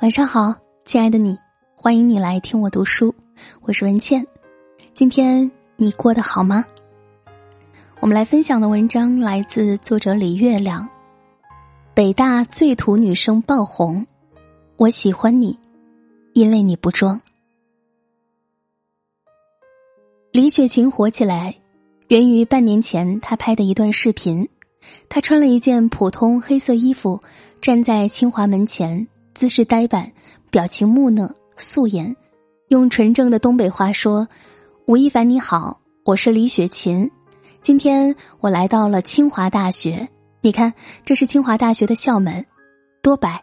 晚上好，亲爱的你，欢迎你来听我读书，我是文倩。今天你过得好吗？我们来分享的文章来自作者李月亮。北大最土女生爆红，我喜欢你，因为你不装。李雪琴火起来，源于半年前她拍的一段视频。她穿了一件普通黑色衣服，站在清华门前。姿势呆板，表情木讷，素颜，用纯正的东北话说：“吴亦凡你好，我是李雪琴，今天我来到了清华大学，你看这是清华大学的校门，多白，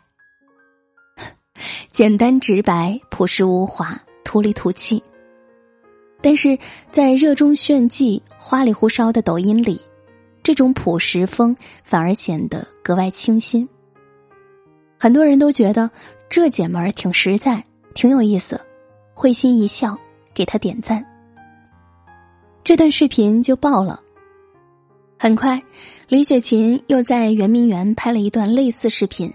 简单直白，朴实无华，土里土气。但是在热衷炫技、花里胡哨的抖音里，这种朴实风反而显得格外清新。”很多人都觉得这姐们儿挺实在，挺有意思，会心一笑，给她点赞。这段视频就爆了。很快，李雪琴又在圆明园拍了一段类似视频，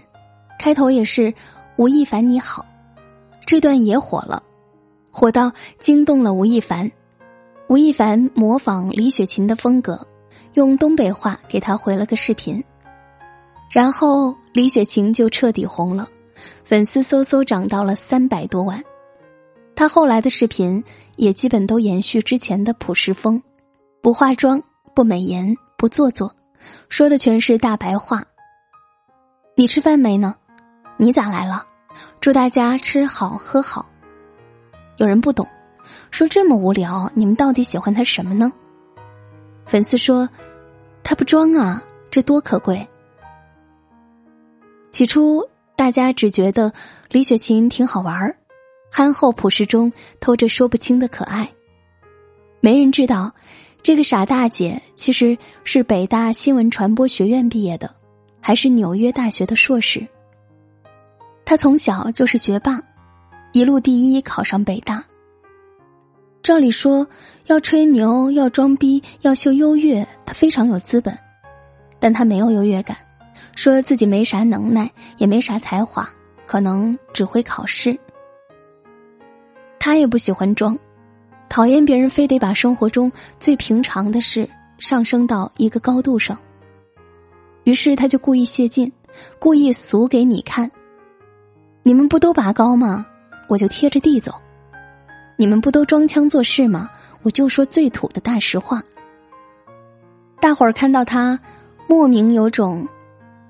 开头也是“吴亦凡你好”，这段也火了，火到惊动了吴亦凡。吴亦凡模仿李雪琴的风格，用东北话给他回了个视频。然后李雪琴就彻底红了，粉丝嗖嗖涨到了三百多万。她后来的视频也基本都延续之前的朴实风，不化妆、不美颜、不做作，说的全是大白话。你吃饭没呢？你咋来了？祝大家吃好喝好。有人不懂，说这么无聊，你们到底喜欢他什么呢？粉丝说，他不装啊，这多可贵。起初，大家只觉得李雪琴挺好玩儿，憨厚朴实中透着说不清的可爱。没人知道，这个傻大姐其实是北大新闻传播学院毕业的，还是纽约大学的硕士。她从小就是学霸，一路第一考上北大。照理说，要吹牛、要装逼、要秀优越，她非常有资本，但她没有优越感。说自己没啥能耐，也没啥才华，可能只会考试。他也不喜欢装，讨厌别人非得把生活中最平常的事上升到一个高度上。于是他就故意泄劲，故意俗给你看。你们不都拔高吗？我就贴着地走。你们不都装腔作势吗？我就说最土的大实话。大伙儿看到他，莫名有种。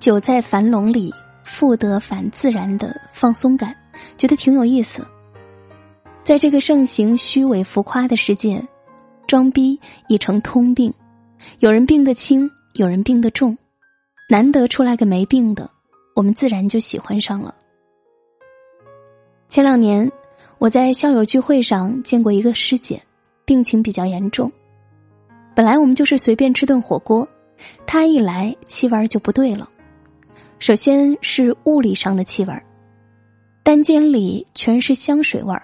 久在樊笼里，复得返自然的放松感，觉得挺有意思。在这个盛行虚伪浮夸的世界，装逼已成通病。有人病得轻，有人病得重，难得出来个没病的，我们自然就喜欢上了。前两年，我在校友聚会上见过一个师姐，病情比较严重。本来我们就是随便吃顿火锅，她一来气味就不对了。首先是物理上的气味，单间里全是香水味，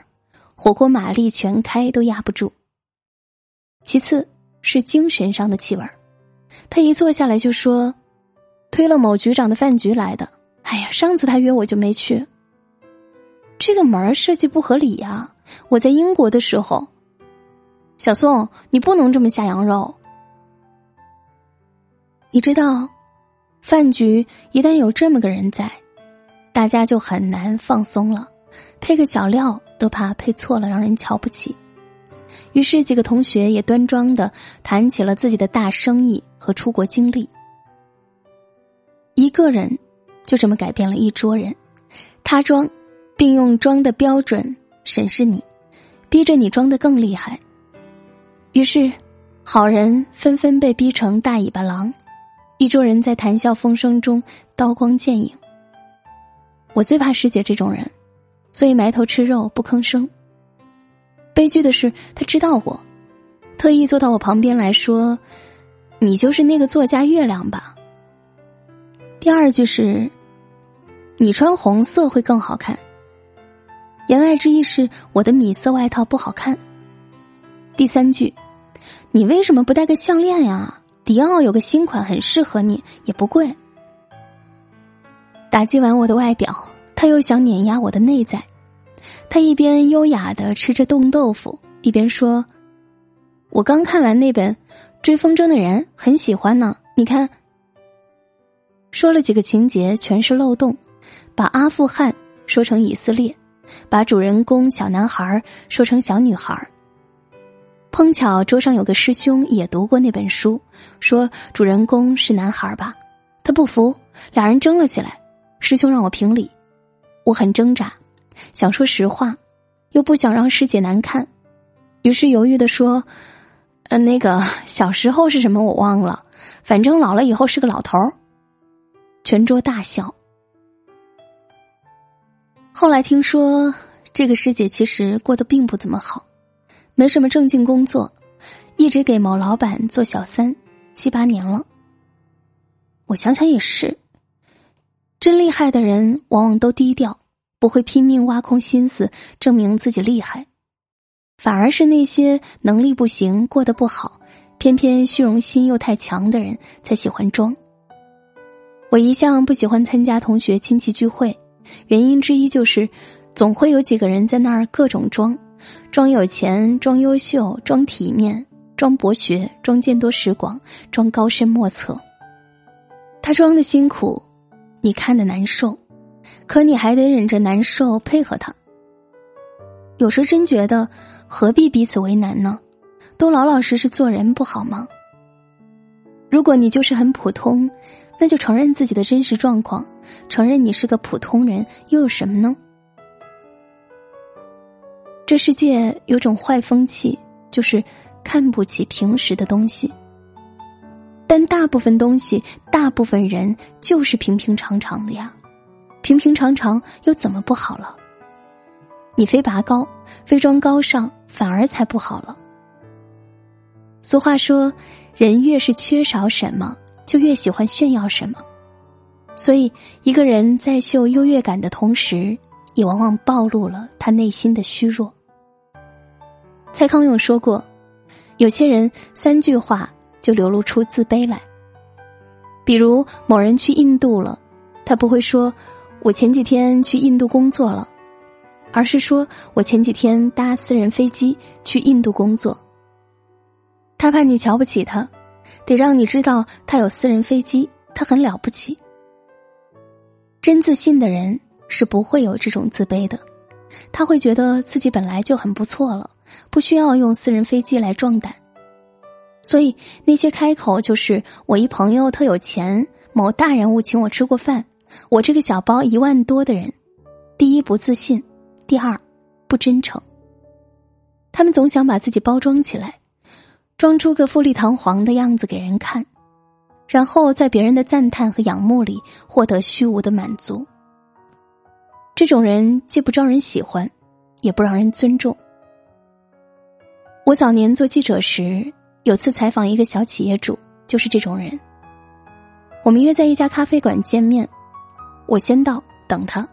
火锅马力全开都压不住。其次是精神上的气味，他一坐下来就说：“推了某局长的饭局来的。”哎呀，上次他约我就没去。这个门设计不合理呀！我在英国的时候，小宋，你不能这么下羊肉。你知道？饭局一旦有这么个人在，大家就很难放松了，配个小料都怕配错了让人瞧不起。于是几个同学也端庄的谈起了自己的大生意和出国经历。一个人就这么改变了一桌人，他装，并用装的标准审视你，逼着你装的更厉害。于是，好人纷纷被逼成大尾巴狼。一桌人在谈笑风生中刀光剑影。我最怕师姐这种人，所以埋头吃肉不吭声。悲剧的是，他知道我，特意坐到我旁边来说：“你就是那个作家月亮吧？”第二句是：“你穿红色会更好看。”言外之意是我的米色外套不好看。第三句：“你为什么不戴个项链呀？”迪奥有个新款很适合你，也不贵。打击完我的外表，他又想碾压我的内在。他一边优雅的吃着冻豆腐，一边说：“我刚看完那本《追风筝的人》，很喜欢呢。你看。”说了几个情节，全是漏洞，把阿富汗说成以色列，把主人公小男孩说成小女孩。碰巧桌上有个师兄也读过那本书，说主人公是男孩吧，他不服，俩人争了起来。师兄让我评理，我很挣扎，想说实话，又不想让师姐难看，于是犹豫的说：“呃，那个小时候是什么我忘了，反正老了以后是个老头儿。”全桌大笑。后来听说，这个师姐其实过得并不怎么好，没什么正经工作，一直给某老板做小三，七八年了。我想想也是，真厉害的人往往都低调，不会拼命挖空心思证明自己厉害，反而是那些能力不行、过得不好，偏偏虚荣心又太强的人才喜欢装。我一向不喜欢参加同学亲戚聚会，原因之一就是，总会有几个人在那儿各种装，装有钱，装优秀，装体面，装博学，装见多识广，装高深莫测。他装的辛苦，你看的难受，可你还得忍着难受配合他。有时真觉得，何必彼此为难呢？都老老实实做人不好吗？如果你就是很普通。那就承认自己的真实状况，承认你是个普通人，又有什么呢？这世界有种坏风气，就是看不起平时的东西。但大部分东西，大部分人就是平平常常的呀，平平常常又怎么不好了？你非拔高，非装高尚，反而才不好了。俗话说，人越是缺少什么。就越喜欢炫耀什么，所以一个人在秀优越感的同时，也往往暴露了他内心的虚弱。蔡康永说过，有些人三句话就流露出自卑来。比如某人去印度了，他不会说“我前几天去印度工作了”，而是说我前几天搭私人飞机去印度工作。他怕你瞧不起他。得让你知道，他有私人飞机，他很了不起。真自信的人是不会有这种自卑的，他会觉得自己本来就很不错了，不需要用私人飞机来壮胆。所以那些开口就是我一朋友特有钱，某大人物请我吃过饭，我这个小包一万多的人，第一不自信，第二不真诚。他们总想把自己包装起来。装出个富丽堂皇的样子给人看，然后在别人的赞叹和仰慕里获得虚无的满足。这种人既不招人喜欢，也不让人尊重。我早年做记者时，有次采访一个小企业主，就是这种人。我们约在一家咖啡馆见面，我先到等他，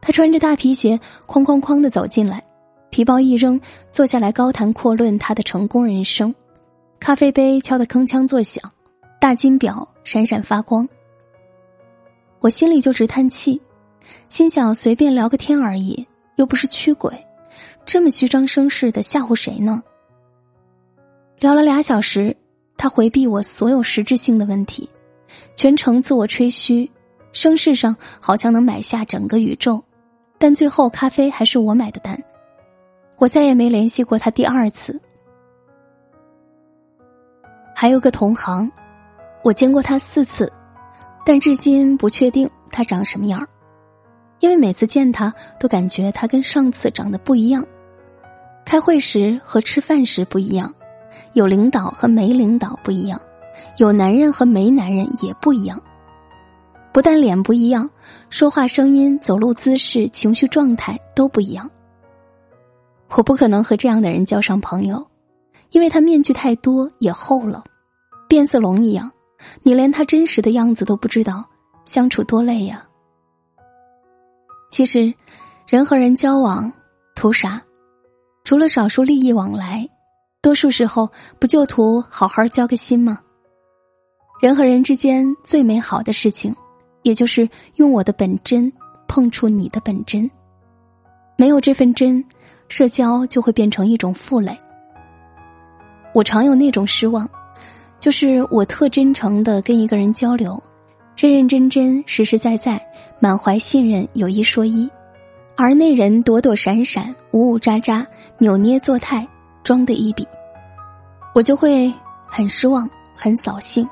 他穿着大皮鞋，哐哐哐的走进来，皮包一扔，坐下来高谈阔论他的成功人生。咖啡杯敲得铿锵作响，大金表闪闪发光。我心里就直叹气，心想随便聊个天而已，又不是驱鬼，这么虚张声势的吓唬谁呢？聊了俩小时，他回避我所有实质性的问题，全程自我吹嘘，声势上好像能买下整个宇宙，但最后咖啡还是我买的单。我再也没联系过他第二次。还有个同行，我见过他四次，但至今不确定他长什么样因为每次见他都感觉他跟上次长得不一样。开会时和吃饭时不一样，有领导和没领导不一样，有男人和没男人也不一样。不但脸不一样，说话声音、走路姿势、情绪状态都不一样。我不可能和这样的人交上朋友，因为他面具太多也厚了。变色龙一样，你连他真实的样子都不知道，相处多累呀！其实，人和人交往图啥？除了少数利益往来，多数时候不就图好好交个心吗？人和人之间最美好的事情，也就是用我的本真碰触你的本真。没有这份真，社交就会变成一种负累。我常有那种失望，就是我特真诚的跟一个人交流，认认真真、实实在在，满怀信任，有一说一，而那人躲躲闪闪、呜呜喳喳、扭捏作态，装的一笔，我就会很失望、很扫兴，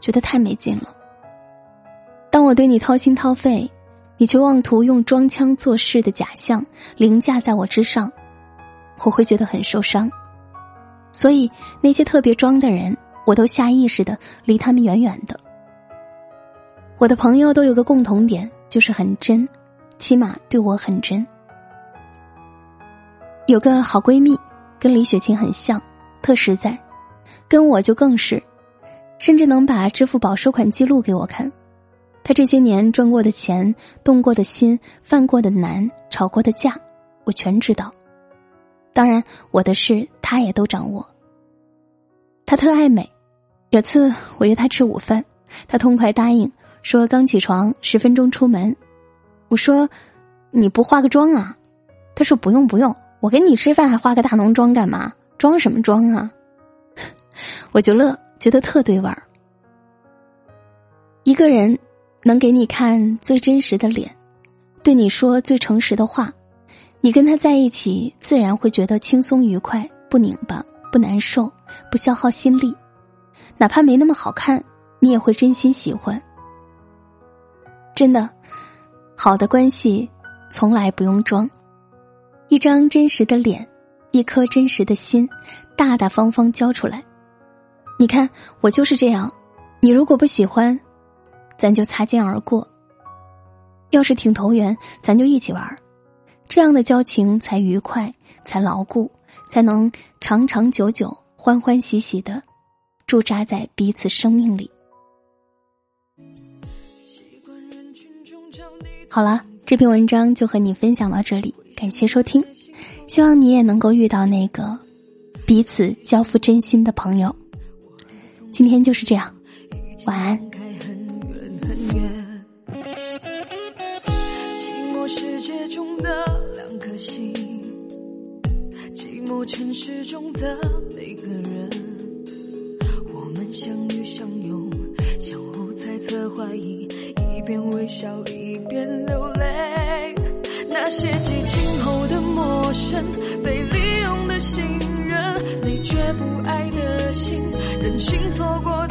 觉得太没劲了。当我对你掏心掏肺。你却妄图用装腔作势的假象凌驾在我之上，我会觉得很受伤。所以那些特别装的人，我都下意识的离他们远远的。我的朋友都有个共同点，就是很真，起码对我很真。有个好闺蜜，跟李雪琴很像，特实在，跟我就更是，甚至能把支付宝收款记录给我看。他这些年赚过的钱、动过的心、犯过的难、吵过的架，我全知道。当然，我的事他也都掌握。他特爱美，有次我约他吃午饭，他痛快答应，说刚起床，十分钟出门。我说：“你不化个妆啊？”他说：“不用不用，我跟你吃饭还化个大浓妆干嘛？装什么装啊？” 我就乐，觉得特对味儿。一个人。能给你看最真实的脸，对你说最诚实的话，你跟他在一起，自然会觉得轻松愉快，不拧巴，不难受，不消耗心力。哪怕没那么好看，你也会真心喜欢。真的，好的关系从来不用装，一张真实的脸，一颗真实的心，大大方方交出来。你看，我就是这样。你如果不喜欢。咱就擦肩而过。要是挺投缘，咱就一起玩儿，这样的交情才愉快，才牢固，才能长长久久、欢欢喜喜的驻扎在彼此生命里。好了，这篇文章就和你分享到这里，感谢收听，希望你也能够遇到那个彼此交付真心的朋友。今天就是这样，晚安。世界中的两颗心，寂寞城市中的每个人，我们相遇相拥，相互猜测怀疑，一边微笑一边流泪。那些激情身，被利用的信任，你却不爱的心，任性错过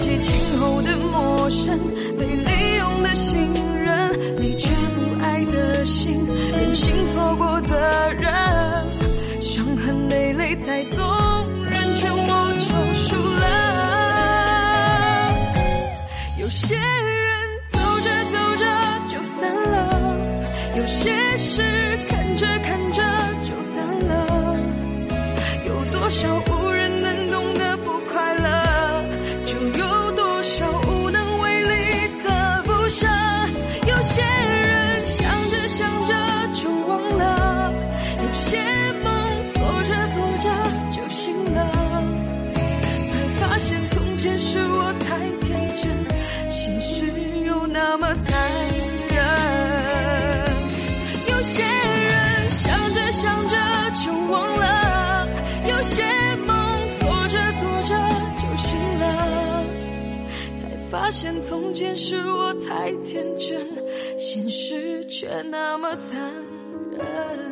激情发现从前是我太天真，现实却那么残忍。